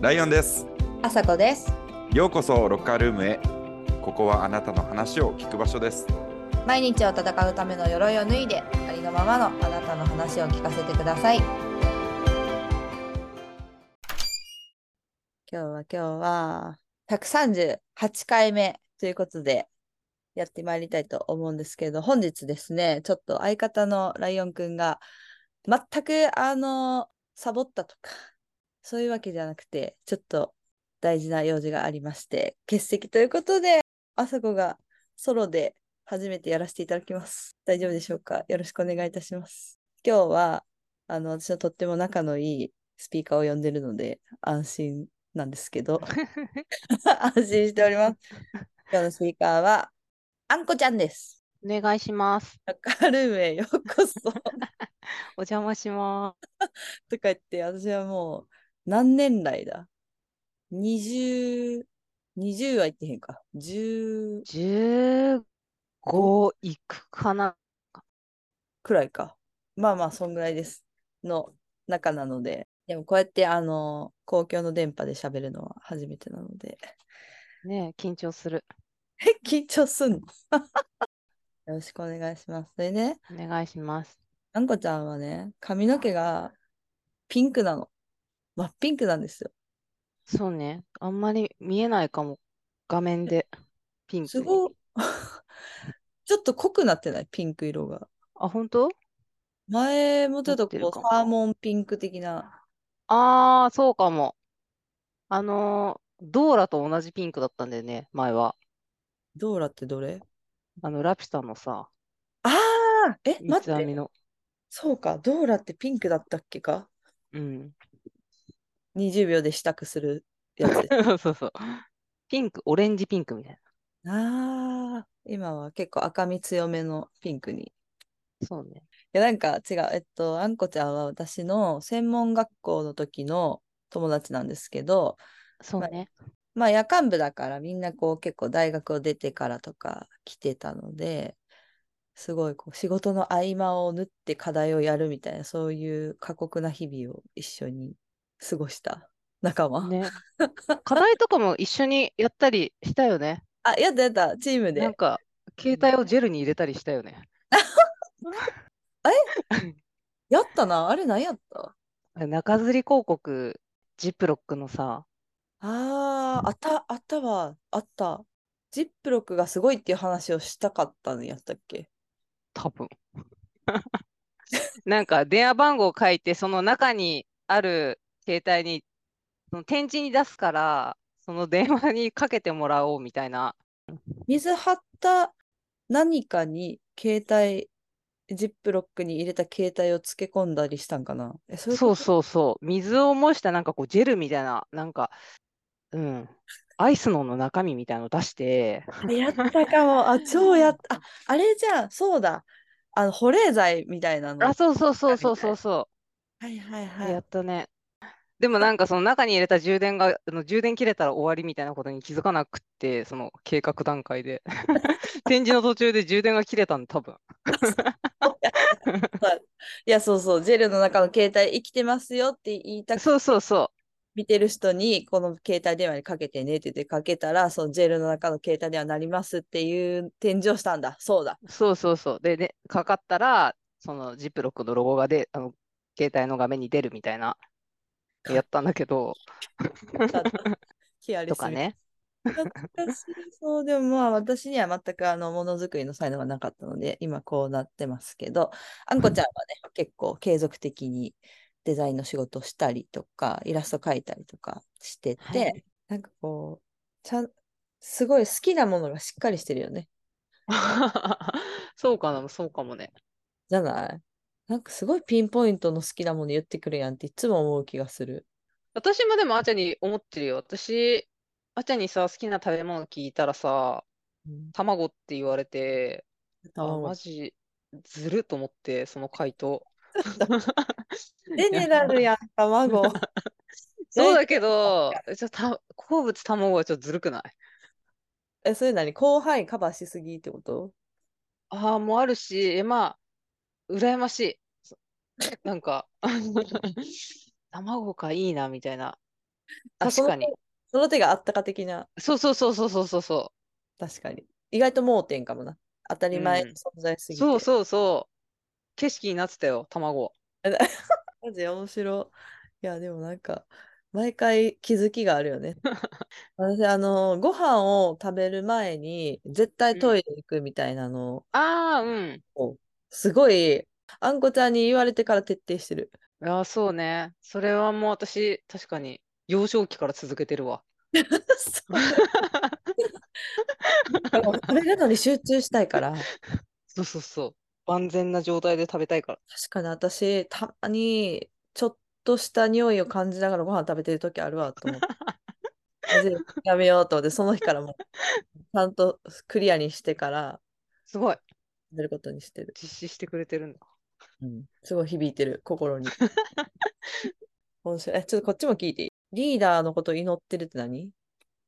ライオンです。あさこです。ようこそロッカールームへ。ここはあなたの話を聞く場所です。毎日を戦うための鎧を脱いで、ありのままのあなたの話を聞かせてください。今日は今日は138回目ということでやってまいりたいと思うんですけど、本日ですね、ちょっと相方のライオンくんが全くあの、サボったとか、そういうわけじゃなくて、ちょっと大事な用事がありまして、欠席ということで、あさこがソロで初めてやらせていただきます。大丈夫でしょうか？よろしくお願いいたします。今日は、あの、私のとっても仲のいいスピーカーを呼んでるので、安心なんですけど、安心しております。今日のスピーカーは、あんこちゃんです。お願いします。ロッカールームへようこそ。と かお邪魔しま 言って、私はもう、何年来だ ?20、20は言ってへんか。10す。15いくかな。くらいか。まあまあ、そんぐらいです。の中なので。でもこうやって、あの、公共の電波で喋るのは初めてなので。ねえ緊張する。え、緊張すんの？よろしくお願いします。それね、お願いします。あんこちゃんはね、髪の毛がピンクなの。真っピンクなんですよ。そうね。あんまり見えないかも。画面で。ピンクに。すごい。ちょっと濃くなってない？ピンク色が。あ、本当？前もちょっとこうサーモンピンク的な。ああ、そうかも。あのードーラと同じピンクだったんだよね、前は。ドーラってどれ？あの、ラピュタのさ、ああえ、三待って。つ編みの。そうか、ドーラってピンクだったっけか？うん。?20 秒で支度するやつです。そうそう。ピンク、オレンジピンクみたいああ、今は結構赤み強めのピンクに。いな。そうね。や、なんか違う。えっと、あんこちゃんは私の専門学校の時の友達なんですけど、そうね。まあ夜間部だからみんなこう結構大学を出てからとか来てたので、すごいこう仕事の合間を縫って課題をやるみたいな、そういう過酷な日々を一緒に過ごした？仲間？ね。課題とかも一緒にやったりしたよね。あ、やったやった、チームで。なんか、携帯をジェルに入れたりしたよね。やったな。あれ何やった？中吊り広告、ジップロックのさ、ああ、あった、あったわ。あった。ジップロックがすごいっていう話をしたかったのやったっけ？多分。なんか、電話番号を書いて、その中にある携帯に、その展示に出すから、その電話にかけてもらおうみたいな。水張った何かに携帯、ジップロックに入れた携帯を漬け込んだりしたんかな？え、そうそうそうそう。水を模したなんかこう、ジェルみたいな、なんか、うん。アイスのの中身みたいなの出して、あやったかも。あ、超やった。あ、あれじゃん、そうだ。あの、保冷剤みたいなの。あ、そうそうそうそうそうそはいはいはう。いや。ったね。でもなんかその中に入れた充電が、あの充電切れたら終わりみたいなことに気づかなくって、その計画段階で。展示の途中で充電が切れたんで、多分。いや、そうそう、ジェルの中の携帯生きてますよって言いたくそうそうそ見てる人に、この携帯電話にかけてねって言ってかけたら、そのジェルの中の携帯電話になりますっていう展示をしたんだ。そうだ。う。そうそうそう。で、ね、かかったら、そのジップロックのロゴがで、あの、携帯の画面に出るみたいな、やったんだけど、とかね。そう、でもまあ私には全くあのものづくりの才能がなかったので、今こうなってますけど、あんこちゃんはね、結構継続的にデザインの仕事をしたりとか、イラスト描いたりとかしてて、はいなんかこう、ちゃん、すごい好きなものがしっかりしてるよね。そうかな、そうかもね。じゃない？なんかすごいピンポイントの好きなもの言ってくるやんっていつも思う気がする。私もでもあちゃんに思ってるよ。私、あちゃんにさ、好きな食べ物聞いたらさ、うん卵って言われて、あ、卵マジずると思って、その回答。ゼネラルやん、卵。そうだけど、ちょっとた好物卵はちょっとずるくない？え、それ何？広範囲カバーしすぎってこと？ああ、もうあるし、えまあ、羨ましい。そなんか、卵かいいな、みたいな。あ確かにその。手があったか的な、そうそうそうそうそうそうそ確かに。意外と盲点かもな。当たり前のうん存在すう。ぎて。そうそうそう。景色になってたよ、卵。マジ面白い。いや、でもなんか、毎回気づきがあるよね。私、あの、ご飯を食べる前に、絶対トイレ行くみたいなのああ、うん。を、すごい、あんこちゃんに言われてから徹底してる。いや、そうね。それはもう私、確かに幼少期から続けてるわ。そう食べるのに集中したいから、そうそうそう。万全な状態で食べたいから。確かに私、たまに、ちょっとした匂いを感じながらご飯食べてる時あるわと思って。やめようと思って、その日からもう、ちゃんとクリアにしてからすごい。食べることにしてる。実施してくれてるんだ。うん、すごい響いてる、心に。面白い。え、ちょっとこっちも聞いていい？リーダーのことを祈ってるって何？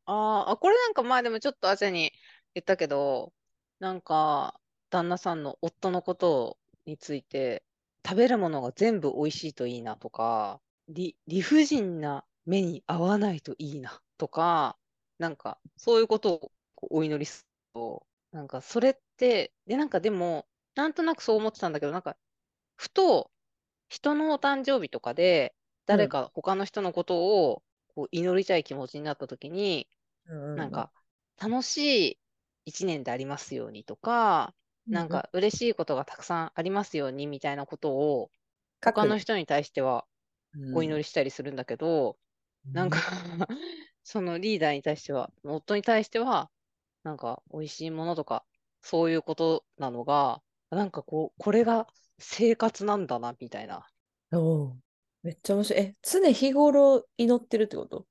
あーあ、これなんかまあでもちょっとあちゃに言ったけど、なんか旦那さんの夫のことについて、食べるものが全部美味しいといいなとか、理、理不尽な目に合わないといいなとか、なんかそういうことをお祈りすると、なんかそれって、で、なんかでも、なんとなくそう思ってたんだけど、なんかふと人のお誕生日とかで、誰か他の人のことをこう祈りたい気持ちになった時に、うんなんか楽しい一年でありますようにとか、なん、か嬉しいことがたくさんありますようにみたいなことを他の人に対してはお祈り、りしたりするんだけど、なんか そのリーダーに対しては、夫に対しては、なんか美味しいものとか、そういうことなのが、なんかこう、これが生活なんだなみたいな。おうめっちゃ面白い。え、常日頃祈ってるってこと？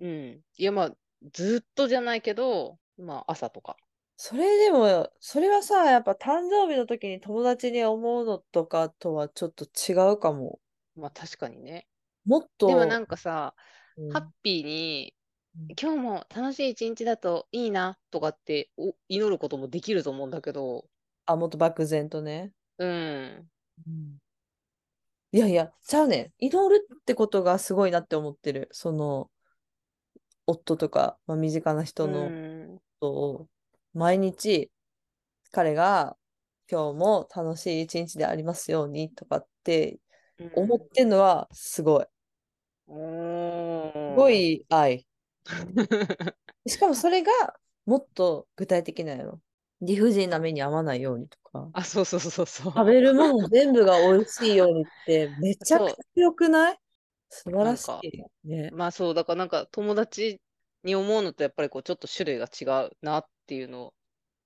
うん。いや、まあ、ずっとじゃないけど、まあ、朝とか。それでも、それはさ、やっぱ誕生日の時に友達に思うのとかとはちょっと違うかも。まあ、確かにね。もっと、でもなんかさ、うんハッピーにうん、今日も楽しい一日だといいなとかってお祈ることもできると思うんだけど、あ、もっと漠然とね。うん。いやいや、ちゃうねん。祈るってことがすごいなって思ってる。その、夫とか、まあ、身近な人のうんことを、毎日、彼が、今日も楽しい一日でありますようにとかって思ってんのはすごい。おすごい愛。しかもそれがもっと具体的なんやろ。理不尽な目に遭わないようにとか。あ、そうそうそうそう。食べるもの全部が美味しいようにってめちゃくちゃ良くない？素晴らしい。ね。まあそう、だからなんか友達に思うのとやっぱりこうちょっと種類が違うなっていうの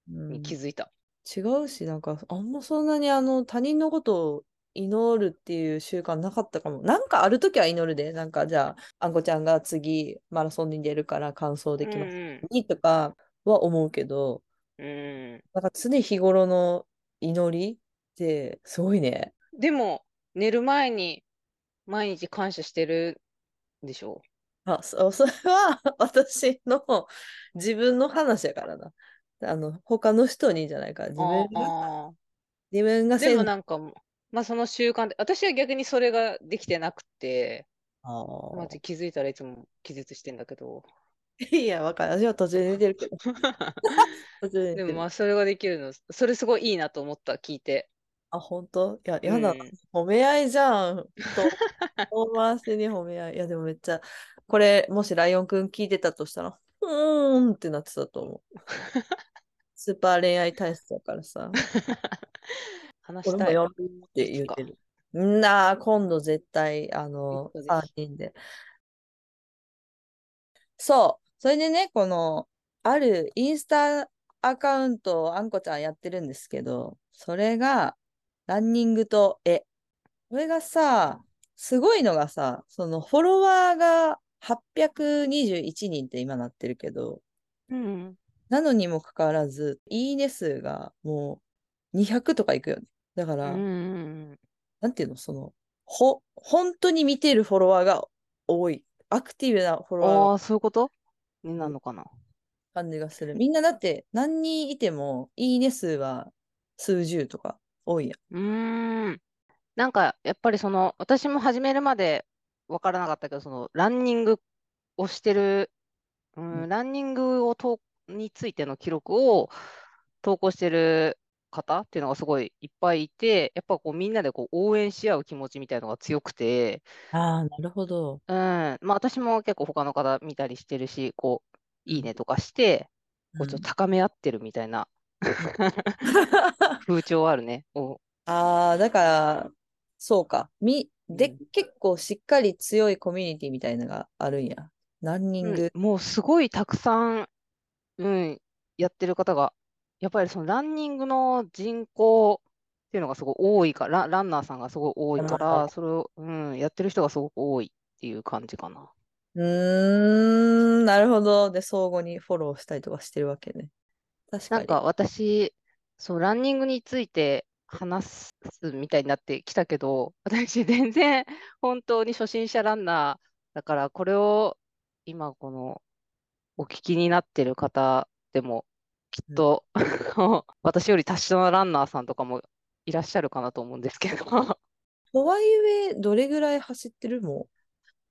うんに気づいた。違うし、なんかあんまそんなにあの他人のことを祈るっていう習慣なかったかも。なんかあるときは祈るで。なんかじゃあ、あんこちゃんが次マラソンに出るから完走できますうんにとかは思うけど、うんなんか常日頃の祈りってすごいね。でも、寝る前に毎日感謝してるんでしょ？あ、そそれは 私の自分の話やからな。あの、他の人にじゃないから、自分が、あ自分がーでも先なんか、まあその習慣で、私は逆にそれができてなくて、あーまあ、気づいたらいつも気絶してんだけど。いや、わかる。私は途中で寝てるけど。でもまあそれができるの、それすごいいいなと思った、聞いて。あ、本当？いや、やだな。うん褒め合いじゃん。と、遠回しに褒め合い。いや、でもめっちゃ、これ、もしライオンくん聞いてたとしたら、うーんってなってたと思う。スーパー恋愛体質だからさ。話したい。俺もやるって言ってる。んなあ、今度絶対、あの、いつ3かぜ人で。そう。それでね、この、あるインスタアカウントをあんこちゃんやってるんですけど、それが、ランニングと絵。これがさ、すごいのがさ、そのフォロワーが821人って今なってるけど、うん。なのにもかかわらず、いいね数がもう200とかいくよね。だかうら、ん。なんていうの、その、ほ、本当に見てるフォロワーが多い。アクティブなフォロワーがああ、そういうこと？になるのかな？感じがする。みんなだって何人いても、いいね数は数十とか多いやん。うーん。なんか、やっぱりその、私も始めるまで分からなかったけど、そのランニングをしてる、う、うんランニングをとについての記録を投稿してる方っていうのがすごいいっぱいいて、やっぱこうみんなでこう応援し合う気持ちみたいのが強くて、ああ、なるほど。うん、まあ私も結構他の方見たりしてるし、こう、うんいいねとかして、こうちょっうんと高め合ってるみたいな 風潮あるね。おああ、だから、そうか。み、で、うん結構しっかり強いコミュニティみたいなのがあるんや。ランニング。うんもうすごいたくさん、うん、やってる方が、やっぱりそのランニングの人口っていうのがすごい多いから、ランナーさんがすごい多いから、それを、うん、やってる人がすごく多いっていう感じかな。うーん、なるほど。で、相互にフォローしたりとかしてるわけね。確かに。なんか私、そう、ランニングについて話すみたいになってきたけど、私全然本当に初心者ランナーだから、これを今このお聞きになってる方でも、きっと、私より達者なランナーさんとかもいらっしゃるかなと思うんですけど、とはいえ、どれぐらい走ってるも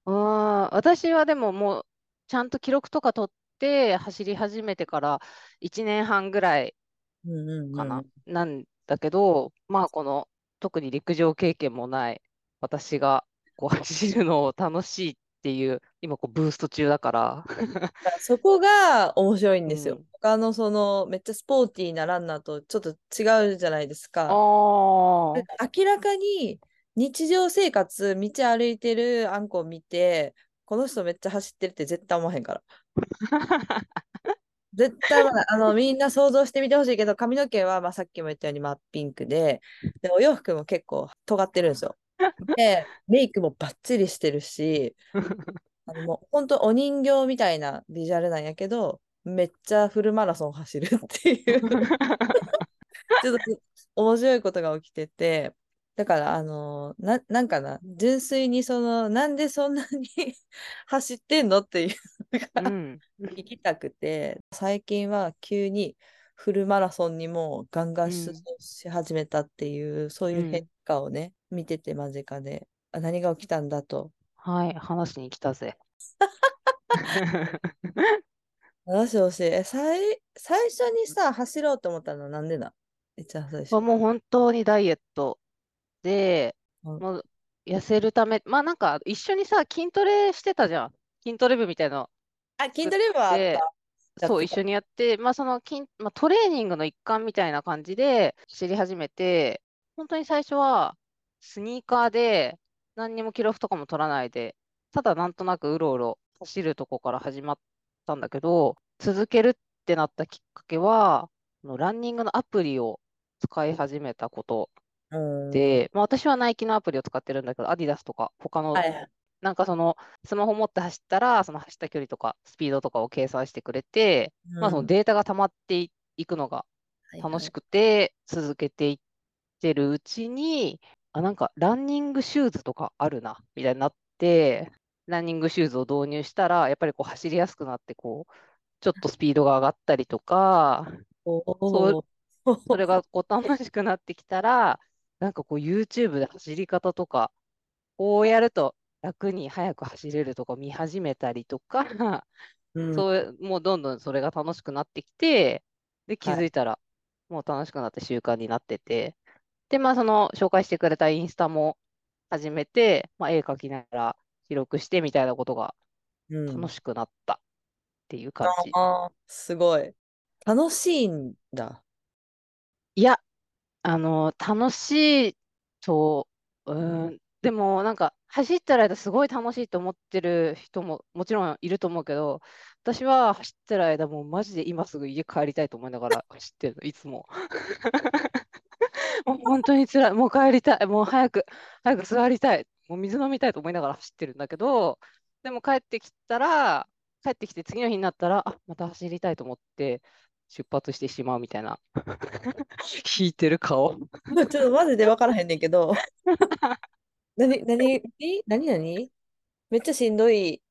う ーん、私はでももうちゃんと記録とか取って走り始めてから1年半ぐらいん。うんうんかな、うん。なんだけど、まあこの特に陸上経験もない私がこう走るのを楽しいっていう今こうブースト中だから、そこが面白いんですよ。うん他のそのめっちゃスポーティーなランナーとちょっと違うじゃないですか。明らかに日常生活、道歩いてるあんこを見て、この人めっちゃ走ってるって絶対思わへんから。絶対。あの、みんな想像してみてほしいけど、髪の毛は、まあ、さっきも言ったように真っピンクで、で、お洋服も結構尖ってるんですよ。で、メイクもバッチリしてるし、あのもう本当お人形みたいなビジュアルなんやけど、めっちゃフルマラソン走るっていう。ちょっと面白いことが起きてて、だから、あのな、なんかな、純粋にその、なんでそんなに 走ってんのっていうのがうん、聞きたくて、最近は急にフルマラソンにもガンガン出場し始めたっていう、そういう変化をね、見てて間近で、あ何が起きたんだと。はい、話しに来たぜ。話をしい。え、最、最初にさ、走ろうと思ったのはなんでな一番最初まあ。もう本当にダイエットで、うんもう痩せるため、まあなんか一緒にさ、筋トレしてたじゃん。筋トレ部みたいなあ、筋トレ部はあっでた。そう、一緒にやって、まあ、その筋、まあ、トレーニングの一環みたいな感じで知り始めて、本当に最初はスニーカーで何にも記録とかも取らないで、ただなんとなくうろうろ走るとこから始まったんだけど、続けるってなったきっかけは、あのランニングのアプリを使い始めたことうんで、まあ、私はナイキのアプリを使ってるんだけど、アディダスとか他のはいはい。なんかそのスマホ持って走ったら、その走った距離とかスピードとかを計算してくれて、まあそのデータが溜まっていいくのが楽しく。くて続けていってるうちに、あ、なんかランニングシューズとかあるな、みたいになって、ランニングシューズを導入したら、やっぱりこう走りやすくなって、こう、ちょっとスピードが上がったりとか、おそーそれがこう楽しくなってきたら、なんかこう YouTube で走り方とか、こうやると楽に速く走れるとか見始めたりとか、うん。そう、もうどんどんそれが楽しくなってきて、で、気はいづいたら、もう楽しくなって習慣になってて、で、まあ、その紹介してくれたインスタも始めて、まあ、絵描きながら記録してみたいなことがうん楽しくなったっていう感じ。あーすごい。楽しいんだ。いや、あの、楽しいと、うーん、でもなんか走ってる間すごい楽しいと思ってる人ももちろんいると思うけど、私は走ってる間もうマジで今すぐ家帰りたいと思いながら走ってるの、いつも。もう本当に辛い、もう帰りたい、もう早く、早く座りたい、もう水飲みたいと思いながら走ってるんだけど、でも帰ってきたら、帰ってきて次の日になったら、あ、また走りたいと思って出発してしまうみたいな。引いてる顔。ちょっとマジで分からへんねんけど。何、何、何、何？めっちゃしんどい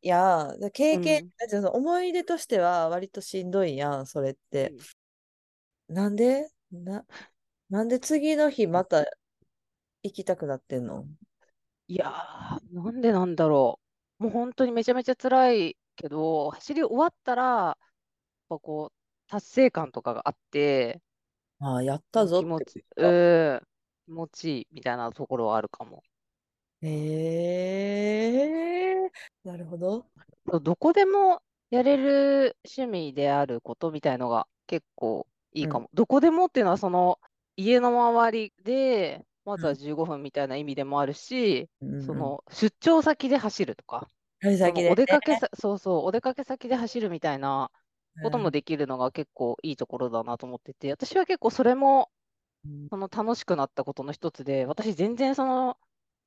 やん。経験、うん思い出としては割としんどいやん、それって。なんで？な、なんで次の日また行きたくなってんの？いやー、なんでなんだろう。もう本当にめちゃめちゃ辛いけど、走り終わったら、やっぱこう、達成感とかがあって、ああ、やったぞ気持ち、っていうん、気持ちいいみたいなところはあるかも。へえ、なるほど。どこでもやれる趣味であることみたいのが結構いいかも。どこでもっていうのは、その家の周りで、まずは15分みたいな意味でもあるし、うんうん。その出張先で走るとか。お出かけさ、そうそう、お出かけ先で走るみたいなことうんもできるのが結構いいところだなと思ってて、私は結構それもうんその楽しくなったことの一つで、私全然その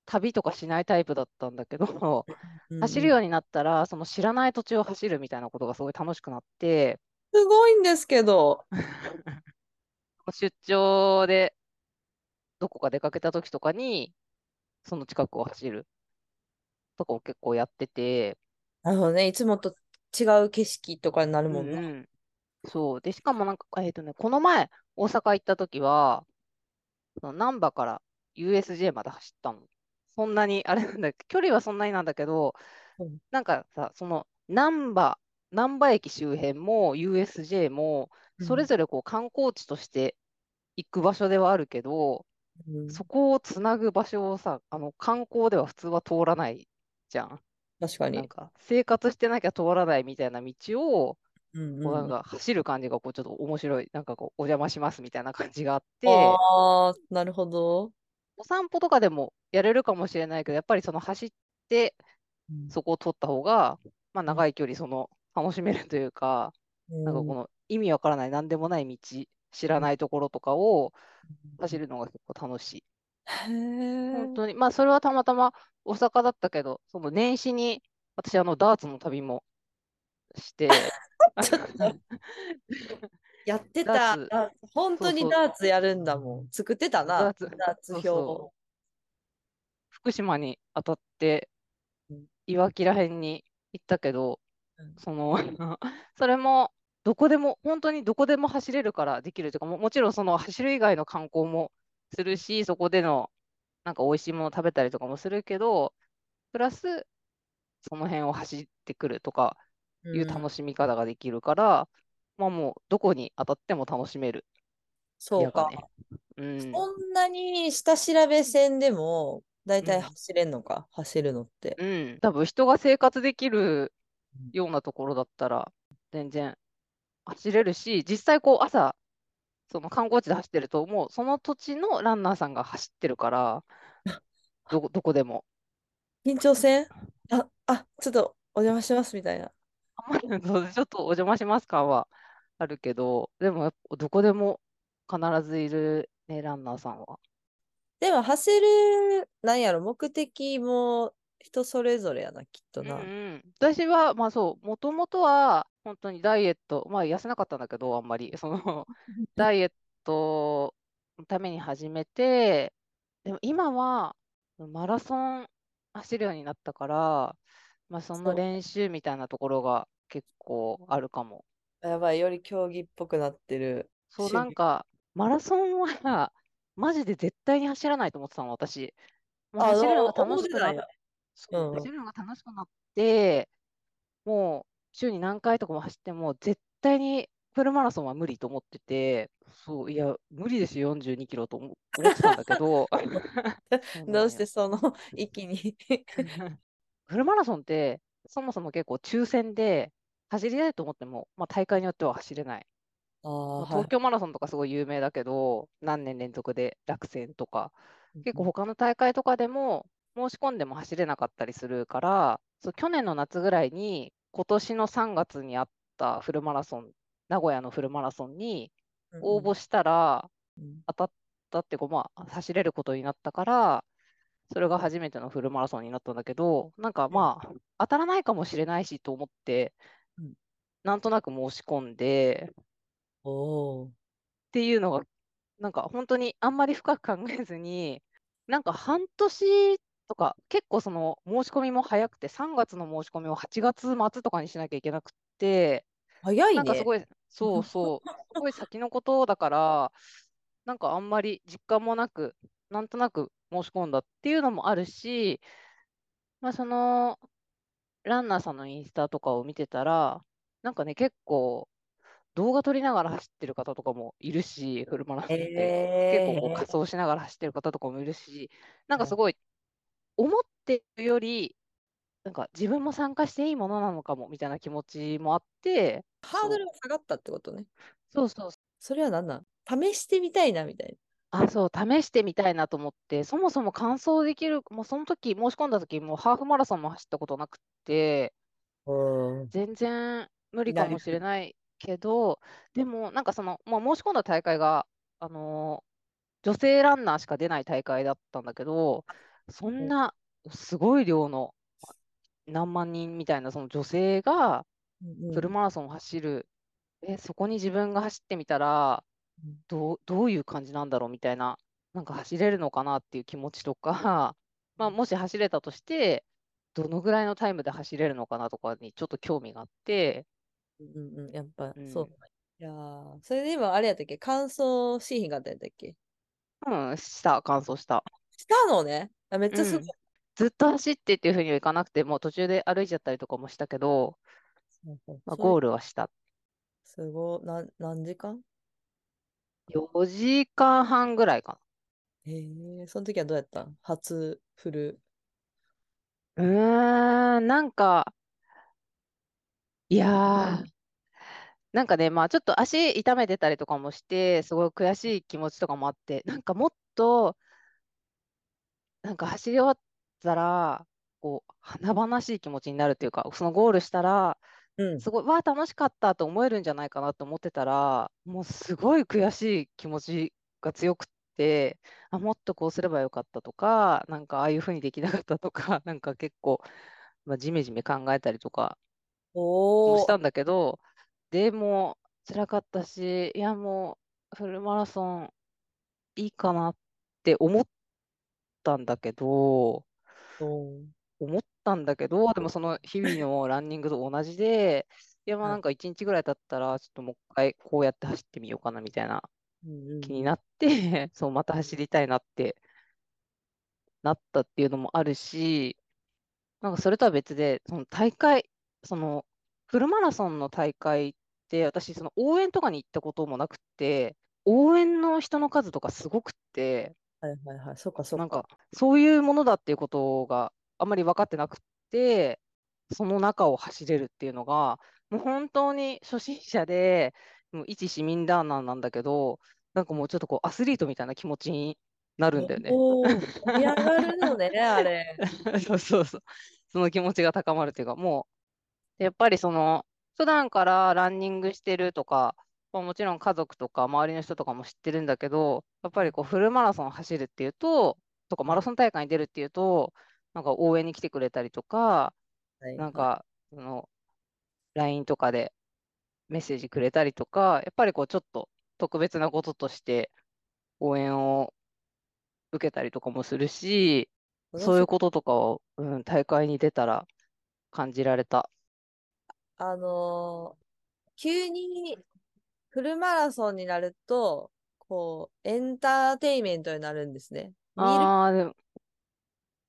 旅とかしないタイプだったんだけど、うん走るようになったら、その知らない土地を走るみたいなことがすごい楽しくなって、すごいんですけど。出張でどこか出かけた時とかに、その近くを走るとかを結構やってて、なるほどね。いつもと違う景色とかになるうんもんね。うん。そう。で、しかもなんか、えっとね、この前、大阪行った時は、その難波から USJ まで走ったの。そんなに、あれなんだ距離はそんなになんだけど、うんなんかさ、その難波、難波駅周辺も USJ も、それぞれこう観光地として行く場所ではあるけど、うんそこをつなぐ場所をさ、あの観光では普通は通らないじゃん。確かに。なんか生活してなきゃ通らないみたいな道を、うんこうなんうん。か走る感じがこうちょっと面白い、なんかこうお邪魔しますみたいな感じがあって、ああ、なるほど。お散歩とかでもやれるかもしれないけど、やっぱりその走ってうんそこを通った方が、まあ、ん長い距離その楽しめるというか、なんかこの意味わからない、なんでもない道、知らないところとかを走るのが結構楽しい。本当に、まあそれはたまたま大阪だったけど、その年始に私あのダーツの旅もして、やってた。本当にダーツやるんだもん。作ってたな。ダーツダーツ表そう。福島に当たってうん、いわきら辺に行ったけど、うんその それもどこでも、本当にどこでも走れるからできるというか、ももちろんその走る以外の観光もするし、そこでのなんか美味しいもの食べたりとかもするけど、プラスその辺を走ってくるとかいう楽しみ方ができるから、まあもうどこに当たっても楽しめる。そうか。ね。うん。そんなに下調べ線でも、だいたいうん走れんのか、走るのって。うん。多分人が生活できるうんようなところだったら、全然走れるし、実際こう朝、その観光地で走ってると、もうその土地のランナーさんが走ってるから、どこ、どこでも。緊張せん？あ、あ、ちょっとお邪魔しますみたいな。あんまりそうちょっとお邪魔します感はあるけど、でもどこでも必ずいるね、ランナーさんは。でも走る、なんやろ、目的も人それぞれやな、きっとうんな。うん、私は、まあそう、もともとは本当にダイエット、まあ痩せなかったんだけど、あんまり、そのダイエットのために始めて、でも今はマラソン走るようになったから、まあその練習みたいなところが結構あるかも。やばい、より競技っぽくなってる。そう、なんか、マラソンはマジで絶対に走らないと思ってたの、私。もうあ走るのが思楽しくなっってううん走るのが楽しくなって、もう週に何回とかも走っても、絶対にフルマラソンは無理と思ってて、そう、いや、無理ですよ、42キロと思思ってたんだけど、どうよしてその一気に。フルマラソンって、そもそも結構抽選で、走りたいと思っても、まあ、大会によっては走れない。あ東京マラソンとかすごい有名だけど、何年連続で落選とか、結構他の大会とかでも申し込んでも走れなかったりするから、そう去年の夏ぐらいに、今年の3月にあったフルマラソン、名古屋のフルマラソンに応募したらうん。当たったっていうか、まあ、走れることになったから、それが初めてのフルマラソンになったんだけど、なんかまあ、当たらないかもしれないしと思ってうん、なんとなく申し込んで、っていうのが、なんか本当にあんまり深く考えずに、なんか半年とか、結構その申し込みも早くて、3月の申し込みを8月末とかにしなきゃいけなくて、早いね。なんかすごい、そうそう、すごい先のことだから、なんかあんまり実感もなく、なんとなく申し込んだっていうのもあるし、まあ、その、ランナーさんのインスタとかを見てたら、なんかね、結構、動画撮りながら走ってる方とかもいるし、フルマラソンって、結構こう仮装しながら走ってる方とかもいるし、なんかすごい、思ってるより、なんか自分も参加していいものなのかもみたいな気持ちもあって、ハードルが下がったってことね。そうそうそれは何なん？試してみたいなみたいあ、そう、試してみたいなと思って、そもそも完走できる、もうその時、申し込んだ時、もうハーフマラソンも走ったことなくて、な。うん。全然無理かもしれないけど、でも、なんかその、まあ、申し込んだ大会が、あのー女性ランナーしか出ない大会だったんだけど、そんなすごい量の何万人みたいなその女性がうんフルマラソンを走る、え、そこに自分が走ってみたら、うん。どう、どういう感じなんだろうみたいな、なんか走れるのかなっていう気持ちとか、まあ、もし走れたとして、どのぐらいのタイムで走れるのかなとかにちょっと興味があって、うんうん、やっぱうん。そう。いやーそれで今あれやったっけ？乾燥シーンがあったんやったっけ？うん、した、完走した。したのねあめっちゃすごい。ずっと走ってっていうふうにはいかなくて、もう途中で歩いちゃったりとかもしたけど、まあ、ゴール。ルはした。すごい。なん何時間？4時間半ぐらいかへえ、その時はどうやった？ん初フル？な。うーん、なんか、いやー、なんかね、まあちょっと足痛めてたりとかもして、すごい悔しい気持ちとかもあって、なんかもっと、なんか走り終わったら、こう、華々しい気持ちになるっていうか、そのゴールしたら、うん。すごい、わあ、楽しかったと思えるんじゃないかなと思ってたら、もうすごい悔しい気持ちが強くって、あ、もっとこうすればよかったとか、なんかああいうふうにできなかったとか、なんか結構、まあ、じめじめ考えたりとかもおーしたんだけど、でも辛かったし、いやもうフルマラソンいいかなって思ったんだけど、思ったんだけど、でもその日々のランニングと同じで、いやまあはい。なんか一日ぐらい経ったら、ちょっともう一回こうやって走ってみようかなみたいな気になって、そうまた走りたいなってなったっていうのもあるし、なんかそれとは別で、その大会、そのフルマラソンの大会って、私、その応援とかに行ったこともなくて、応援の人の数とかすごくって、はいはいはい。そっかそっなんかか。そういうものだっていうことがあんまり分かってなくて、その中を走れるっていうのが、もう本当に初心者で、もう一市民ランナーなんだけど、なんかもうちょっとこうアスリートみたいな気持ちになるんだよね。おー盛り上がるのね、あれ。そうそうそう。その気持ちが高まるっていうか、もう、やっぱりその、普段からランニングしてるとか、まあ、もちろん家族とか周りの人とかも知ってるんだけど、やっぱりこうフルマラソン走るっていうと、とかマラソン大会に出るっていうと、なんか応援に来てくれたりとか、はいなんか、その、LINE とかでメッセージくれたりとか、やっぱりこうちょっと特別なこととして応援を受けたりとかもするし、そういうこととかを、うん、大会に出たら感じられた。あのー急にフルマラソンになると、こう、エンターテインメントになるんですね。ああ、でも、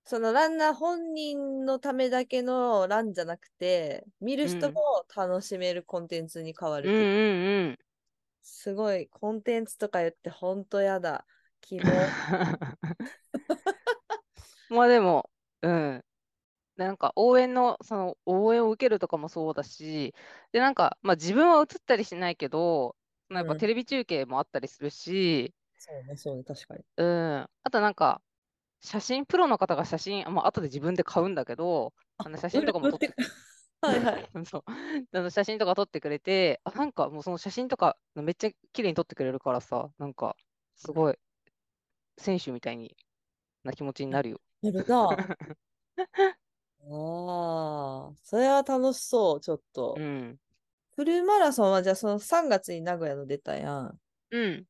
そのランナー本人のためだけのランじゃなくて、見る人うんも楽しめるコンテンツに変わるうんううんすごい、コンテンツとか言ってほんとやだ。キモ。うん。まあでも、うん。なんか応援の、その応援を受けるとかもそうだし、で、なんか、まあ自分は映ったりしないけど、やっぱうんテレビ中継もあったりするし、そうね、そうね、確かに。うん。あとなんか、写真、プロの方が写真、まあ後で自分で買うんだけど、あの写真とかも撮って、はいはい。そう。あの写真とか撮ってくれて、あ、なんかもうその写真とかめっちゃ綺麗に撮ってくれるからさ、なんかすごい選手みたいにな気持ちになるよ。なるな。ああ、それは楽しそう、ちょっとう。ん。フルマラソンはじゃあその3月に名古屋の出たやん。うん。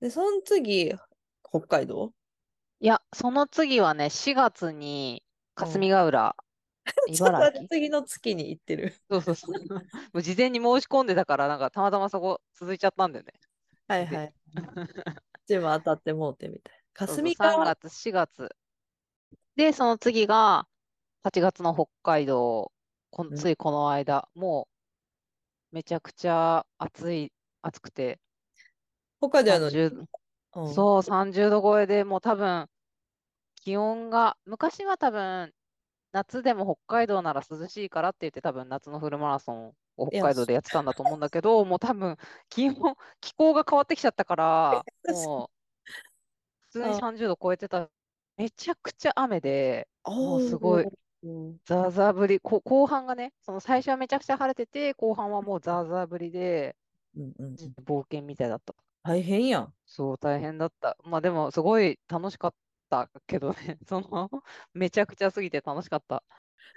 で、その次、北海道？いや、その次はね、4月に霞ヶ浦、ちょっと茨待って城。次の月に行ってる。そうそうそう。もう事前に申し込んでたから、なんかたまたまそこ続いちゃったんだよね。ではいはい。で も当たってもうてみたいそうそう霞3が、月、4月。で、その次が8月の北海道、こんうん。ついこの間、もうめちゃくちゃ暑い、暑くて、北海道やのに。30、うん。そう、30度超えでもう多分、気温が、昔は多分、夏でも北海道なら涼しいからって言って多分夏のフルマラソンを北海道でやってたんだと思うんだけど、もう多分気温、気候が変わってきちゃったから、もう普通にあ30度超えてた。めちゃくちゃ雨で、もうすおごいザーザー降り、こ後半がね、その最初はめちゃくちゃ晴れてて、後半はもうザーザー降りで、うんうんうん冒険みたいだった。大変やん。そう、大変だった。まあでも、すごい楽しかったけどね、その、めちゃくちゃすぎて楽しかった。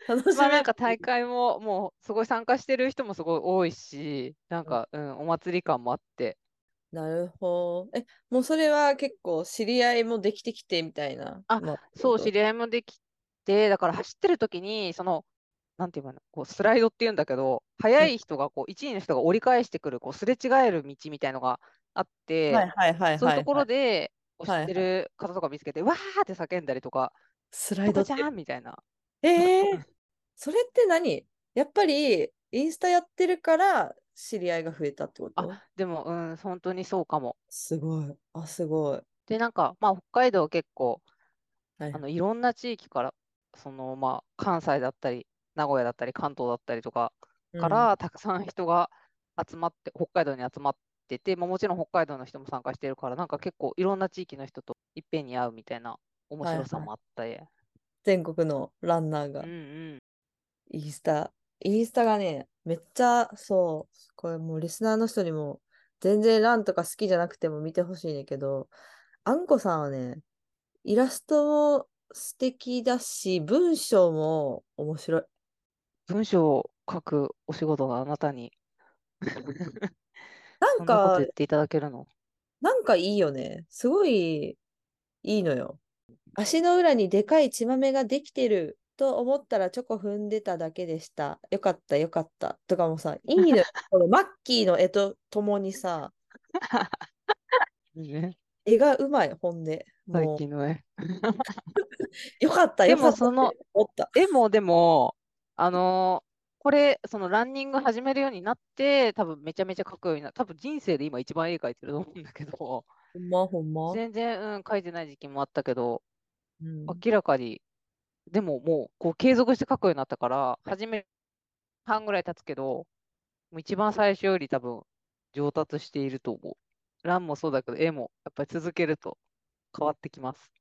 楽しまあなんめか大会ももうすごい参加してる人もすごい多いし、なんか、うん、お祭り感もあって、なるほど。え、もうそれは結構知り合いもできてきてみたいな。あまそう、知りり合いもできて、だから走ってる時に、その、なんていうの、こうスライドっていうんだけど、速い人がこう、1位の人が折り返してくる、こうすれ違える道みたいのがあって、はいはいはいはい。そういうところで。で、こう知はいってる方とか見つけて、わーって叫んだりとか、スライドじ。ゃんみたいな。えー、それって何？やっぱりインスタやってるから知り合いが増えたってこと？でも、うん、本当にそうかも。すごい。あ、すごい。で、なんか、まあ、北海道結構、はいあのいろんな地域から、そのまあ、関西だったり、名古屋だったり、関東だったりとかうん。から、たくさん人が集まって、北海道に集まってて、まあ、もちろん北海道の人も参加してるから、なんか結構いろんな地域の人といっぺんに会うみたいな面白さもあった。り、全国のランナーが。うんうん。インスタ、インスタがね、めっちゃそう、これもうリスナーの人にも全然ランとか好きじゃなくても見てほしいねんけど、あんこさんはね、イラストも素敵だし、文章も面白い。文章を書くお仕事があなたに、な ん そんなことか言、っていただけるの？なんかいいよね。すごいいいのよ。足の裏にでかい血まめができてると思ったらチョコ踏んでただけでした。よかったよかった。とかもさ、いいのよ。このマッキーの絵とともにさ、ね、絵がうまい、ほんで。最も近の絵。う、よかったでよかったもその。絵もでも、あのーこれ、そのランニング始めるようになって、多分めちゃめちゃ描くようにな多分人生で今一番絵描いてると思うんだけど、ほんまほんま。全然、うん、描いてない時期もあったけど、うん明らかに、でももう、こう継続して描くようになったから、初め半ぐらい経つけど、もう一番最初より多分上達していると思う。ランもそうだけど、絵もやっぱり続けると変わってきます。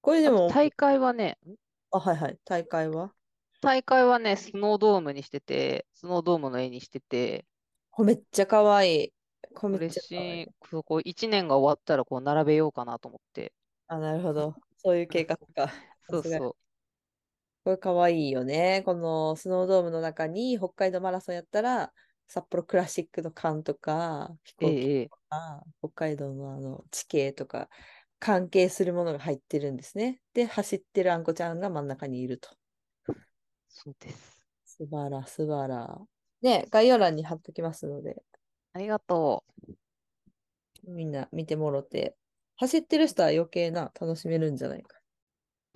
これでも、大会はね、あ、はいはい。大会は？大会はね、スノードームにしてて、スノードームの絵にしてて、めっちゃかわいい。これし。そこ1年が終わったらこう並べようかなと思って。あ、なるほど。そういう計画か。そうそう。これかわいいよね。このスノードームの中に北海道マラソンやったら、札幌クラシックの缶とか、飛え行機え、ええとか、北海道のあの地形とか、関係するものが入ってるんですね。で、走ってるあんこちゃんが真ん中にいると。そうです。すばら、すばら。ね、概要欄に貼っときますので、ありがとみんな見てもろて、走ってる人は余計な楽しめるんじゃないか。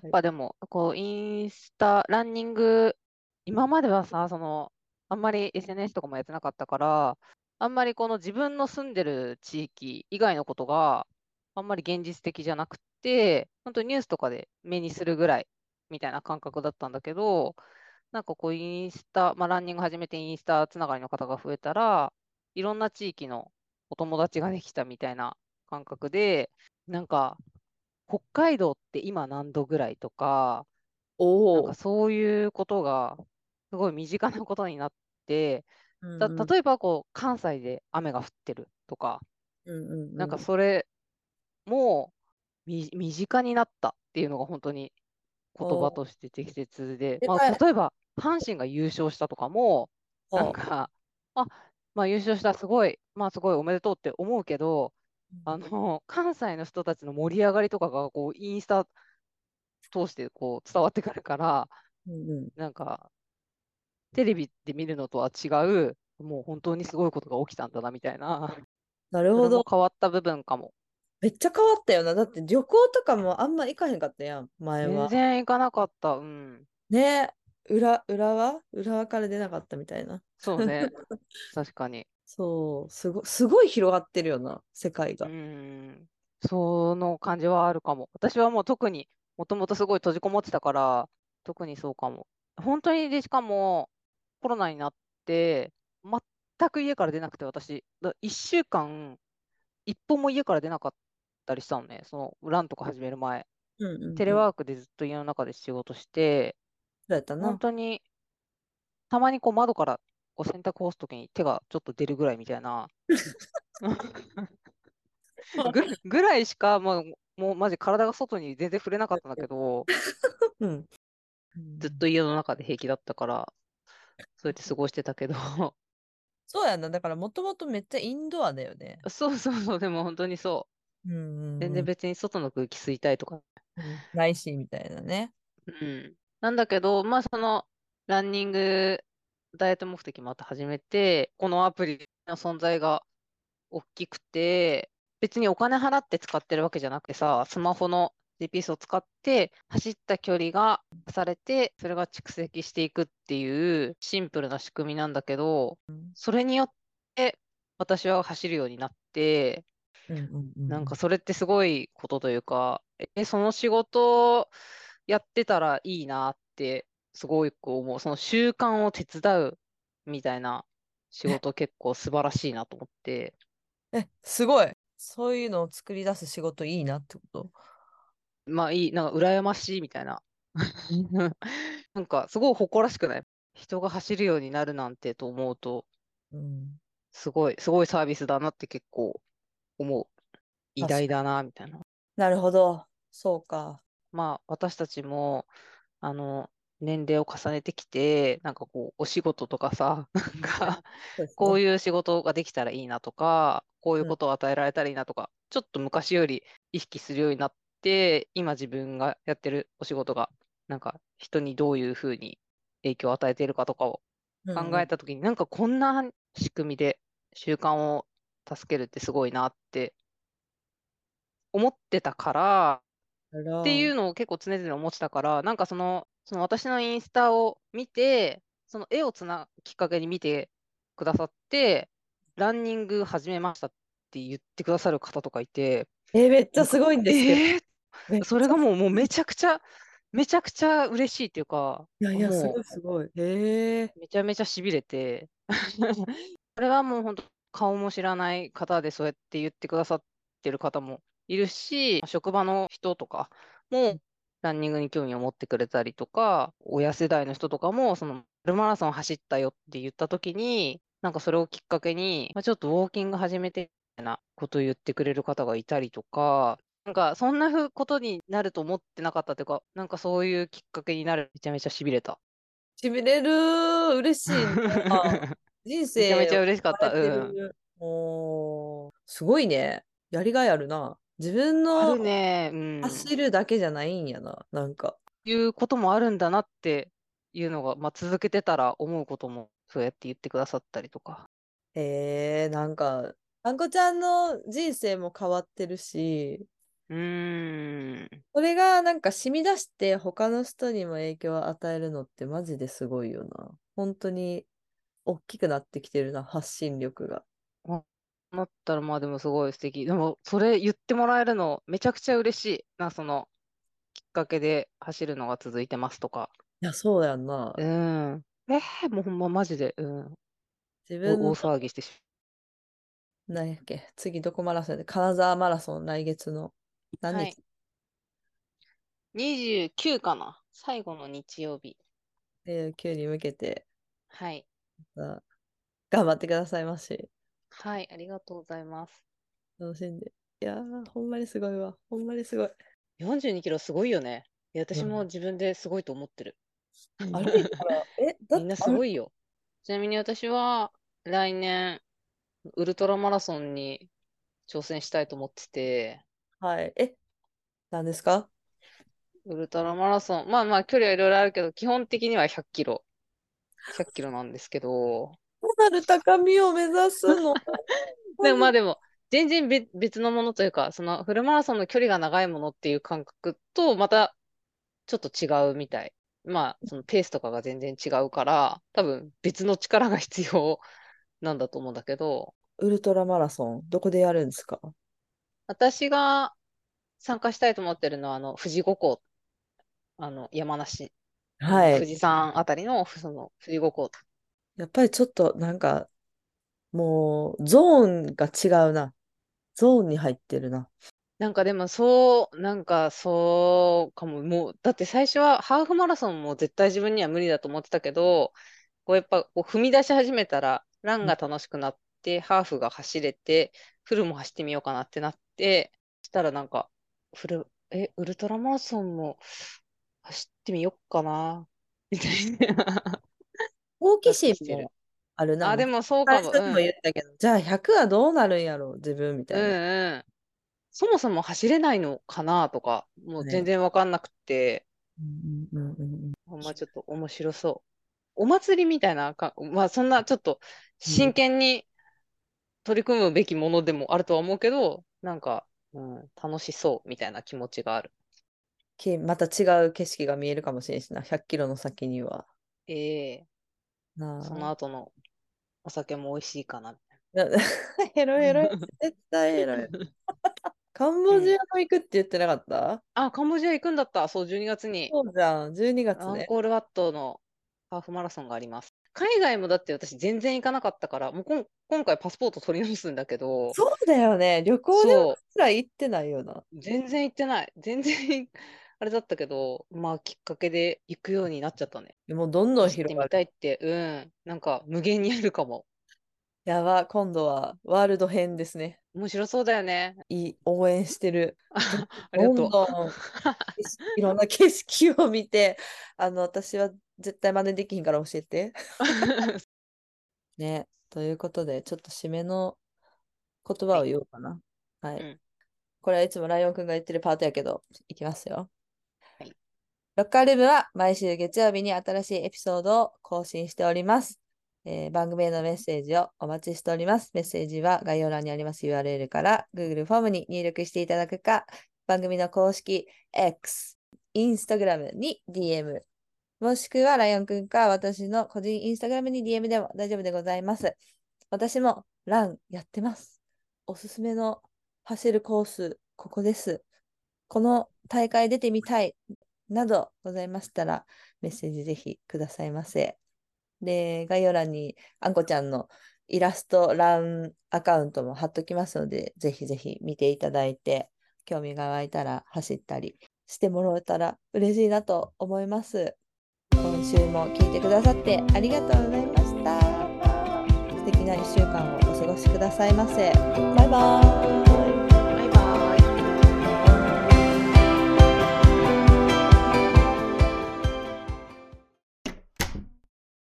う。やっぱでも、こう、インスタ、ランニング、今まではさ、その、あんまり SNS とかもやってなかったから、あんまりこの自分の住んでる地域以外のことがあんまり現実的じゃなくて、本当にニュースとかで目にするぐらいみたいな感覚だったんだけど、なんかこうインスタ、まあランニング始めてインスタつながりの方が増えたら、いろんな地域のお友達ができたみたいな感覚で、なんか北海道って今何度ぐらいとか、なんおおか。そういうことがすごい身近なことになって、たうんうん。例えばこう関西で雨が降ってるとか、うんうんうん。なんかそれもみ身近になったっていうのが本当に言葉として適切で、まあ、例えば阪神が優勝したとかも、なそんか、あまあ優勝した、すごい、まあすごいおめでとうって思うけど、あの関西の人たちの盛り上がりとかがこうインスタ通してこう伝わってくるから、うんうん。なんかテレビで見るのとは違う、もう本当にすごいことが起きたんだなみたいな、なるほど。変わった部分かも。めっちゃ変わったよな。だって旅行とかもあんま行かへんかったやん、前全は。然行かなかった。うん。ね裏、裏は？裏はから出なかったみたいな。そうね。確かに。そう、すごすごい広がってるよな、世界うが。ん。その感じはあるかも。私はもう特にもともとすごい閉じこもってたから、特にそうかも。本当にで、しかもコロナになって、全く家から出なくて、私、だ1週間、一歩も家から出なかったりしたのね。その、ランとか始める前。うんうんうんテレワークでずっと家の中で仕事して、そうやったな本。当に、たまにこう窓からこう洗濯干すときに手がちょっと出るぐらいみたいな。ぐぐらいしか、もう、もうマジ体が外に全然触れなかったんだけど、うん。ずっと家の中で平気だったから、そうやって過ごしてたけど、そうやんな。だからもともとめっちゃインドアだよね。そうそうそう、でも本当にそうんうんう。全然別に外の空気吸いたいとか、うんないしみたいなね。うん。なんだけど、まあその、ランニング、ダイエット目的また始めて、このアプリの存在が大きくて、別にお金払って使ってるわけじゃなくてさ、スマホの GPS を使って走った距離がされて、それが蓄積していくっていうシンプルな仕組みなんだけど、それによって私は走るようになって、うんうんうんなんかそれってすごいことというか、え、その仕事やってたらいいなってすごい思う。その習慣を手伝うみたいな仕事結構素晴らしいなと思って。え、すごい。そういうのを作り出す仕事いいなってこと？まあいい、なんか羨ましいみたいな。なんかすごい誇らしくない？人が走るようになるなんてと思うと、うん。すごい、すごいサービスだなって結構思う。偉大だな、みたいな。なるほど。そうか。まあ、私たちも、あの、年齢を重ねてきて、なんかこう、お仕事とかさ、なんか、こういう。仕事ができたらいいなとか、こういううんことを与えられたらいいなとか、ちょっと昔より意識するようになって、今自分がやってるお仕事が、なんか人にどういうふうに影響を与えているかとかを考えたときに、なんかこんな仕組みで習慣を助けるってすごいなって思ってたから、たっていうのを結構常々思ってたから、なんかその、その私のインスタを見て、その絵をつなきっかけに見てくださって、ランニング始めましたって言ってくださる方とかいて、え、めっちゃすごいんですけど。えーそれがもう、もうめちゃくちゃ、めちゃくちゃ嬉しいっていうか、いやいや、すもごいすごい。へえ。うめちゃめちゃしびれて、これはもう本当顔も知らない方でそうやって言ってくださってる方もいるし、職場の人とかもランニングに興味を持ってくれたりとか、親世代の人とかも、その、フルマラソン走ったよって言った時に、なんかそれをきっかけに、まあ、ちょっとウォーキング始めてみたいなことを言ってくれる方がいたりとか、なんかそんなふうことになると思ってなかったというか、なんかそういうきっかけになる、めちゃめちゃしびれた。しびれる。嬉しいな。人生めちゃめちゃを嬉しかった。うん。る。おーすごいね。やりがいあるな。自分あの。走るだけじゃないんやな。なんか。いうこともあるんだなっていうのが、まあ、続けてたら思うことも、そうやって言ってくださったりとか。へえ、なんか、あんこちゃんの人生も変わってるし、うーん。それがなんか染み出して他の人にも影響を与えるのってマジですごいよな。本当に大きくなってきてるな、発信力が。なったらまあでもすごい素敵。でもそれ言ってもらえるのめちゃくちゃ嬉しい。な、そのきっかけで走るのが続いてますとか。いや、そうだよな。うん。えー、もうほんまマジで、うん。お自分の大、騒ぎしてし何やっけ、次どこマラソン？で、金沢マラソン来月の何はい日、29かな最後の日曜日。えー、9に向けて、はい。また頑張ってくださいまし。はい、ありがとうございます。楽しんで。いやー、ほんまにすごいわ。ほんまにすごい。42キロすごいよね。いや、私うんも自分ですごいと思ってる。歩いたら、え、だみんなすごいよ。ちなみに私は来年、ウルトラマラソンに挑戦したいと思ってて、はい。え、何ですか？ウルトラマラソン、まあまあ距離はいろいろあるけど、基本的には100キロ。100キロなんですけど、なる高みを目指すの。でもまあでも、全然別別のものというか、そのフルマラソンの距離が長いものっていう感覚と、またちょっと違うみたい。まあ、そのペースとかが全然違うから、多分別の力が必要なんだと思うんだけど、ウルトラマラソン、どこでやるんですか？私が参加したいと思ってるのは、あの、富士五湖、あの、山梨、はい。富士山あたりの、その、富士五湖。やっぱりちょっとなんか、もうゾーンが違うな。ゾーンに入ってるな。なんかでもそう、なんかそうかも。もう、だって最初はハーフマラソンも絶対自分には無理だと思ってたけど、こうやっぱこう踏み出し始めたら、ランが楽しくなって、ハーフが走れて、フルも走ってみようかなってなって、したらなんか、フル、え、ウルトラマラソンも走ってみよっかな、みたいな。好奇心もあるな。あ、でももそうかも。も言ったけど、じゃあ100はどうなるんやろ自分みたうん、いな。うんうん。そもそも走れないのかなとか、もうね全然わかんなくて、うんうんうんうんほんまちょっと面白そう。お祭りみたいなか、まあそんなちょっと真剣に取り組むべきものでもあるとは思うけど、なんか、うん、楽しそうみたいな気持ちがある。きまた違う景色が見えるかもしれんしな。100キロの先には。ええなあその後のお酒も美味しいかな。な ヘロヘロや絶対ヘロヘロ。カンボジアも行くって言ってなかった、あ、カンボジア行くんだった。そう、12月にそうじゃん。12月ね。アンコールワットのハーフマラソンがあります。海外もだって私全然行かなかったから、もうこん今回パスポート取り直すんだけど、そうだよね。旅行でそうすら行ってないよな。全然行ってない。全然あれだったけど、まあきっかけで行くようになっちゃったね。でもどんどん広がる。たいって、うん、なんか無限にあるかも。やば、今度はワールド編ですね。面白そうだよね。いい、応援してる。ありがとう。どんどんいろんな景色を見て、あの、私は絶対真似できひんから教えて。ね。ということで、ちょっと締めの言葉を言おうかな。はい。うんこれはいつもライオンくんが言ってるパートやけど、いきますよ。はいロッカールームは毎週月曜日に新しいエピソードを更新しております。えー番組へのメッセージをお待ちしております。メッセージは概要欄にあります URL から Google フォームに入力していただくか、番組の公式 X、Instagram に DM、もしくはライオンくんか私の個人インスタグラムに DM でも大丈夫でございます。私もランやってます。おすすめの走るコース、ここです。この大会出てみたいなどございましたら、メッセージぜひくださいませ。で、概要欄にあんこちゃんのイラストランアカウントも貼っときますので、ぜひぜひ見ていただいて、興味が湧いたら走ったりしてもらえたら嬉しいなと思います。今週も聞いてくださってありがとうございました。素敵な1週間をお過ごしくださいませ。バイバーイ。